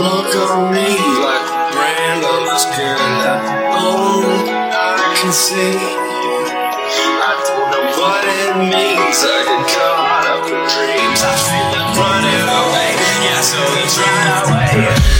Look on me like a brand new skin. Oh, I can see. I don't know what it means. I get caught up in dreams. I feel like running away. Yeah, so it's right away.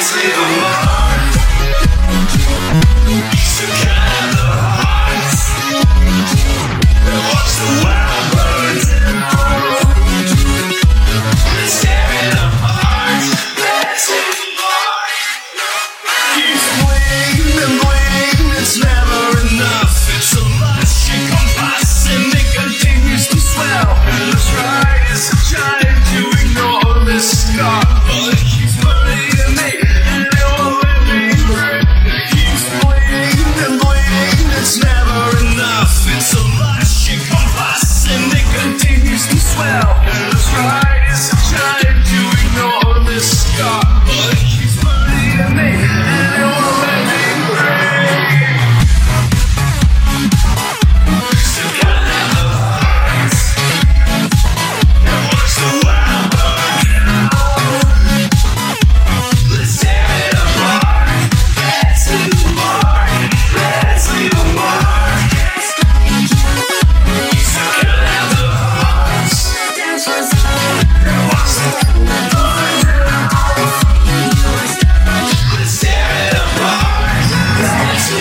Let's live swell. This ride a giant.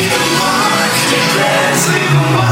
leave a mark. Let's leave a mark.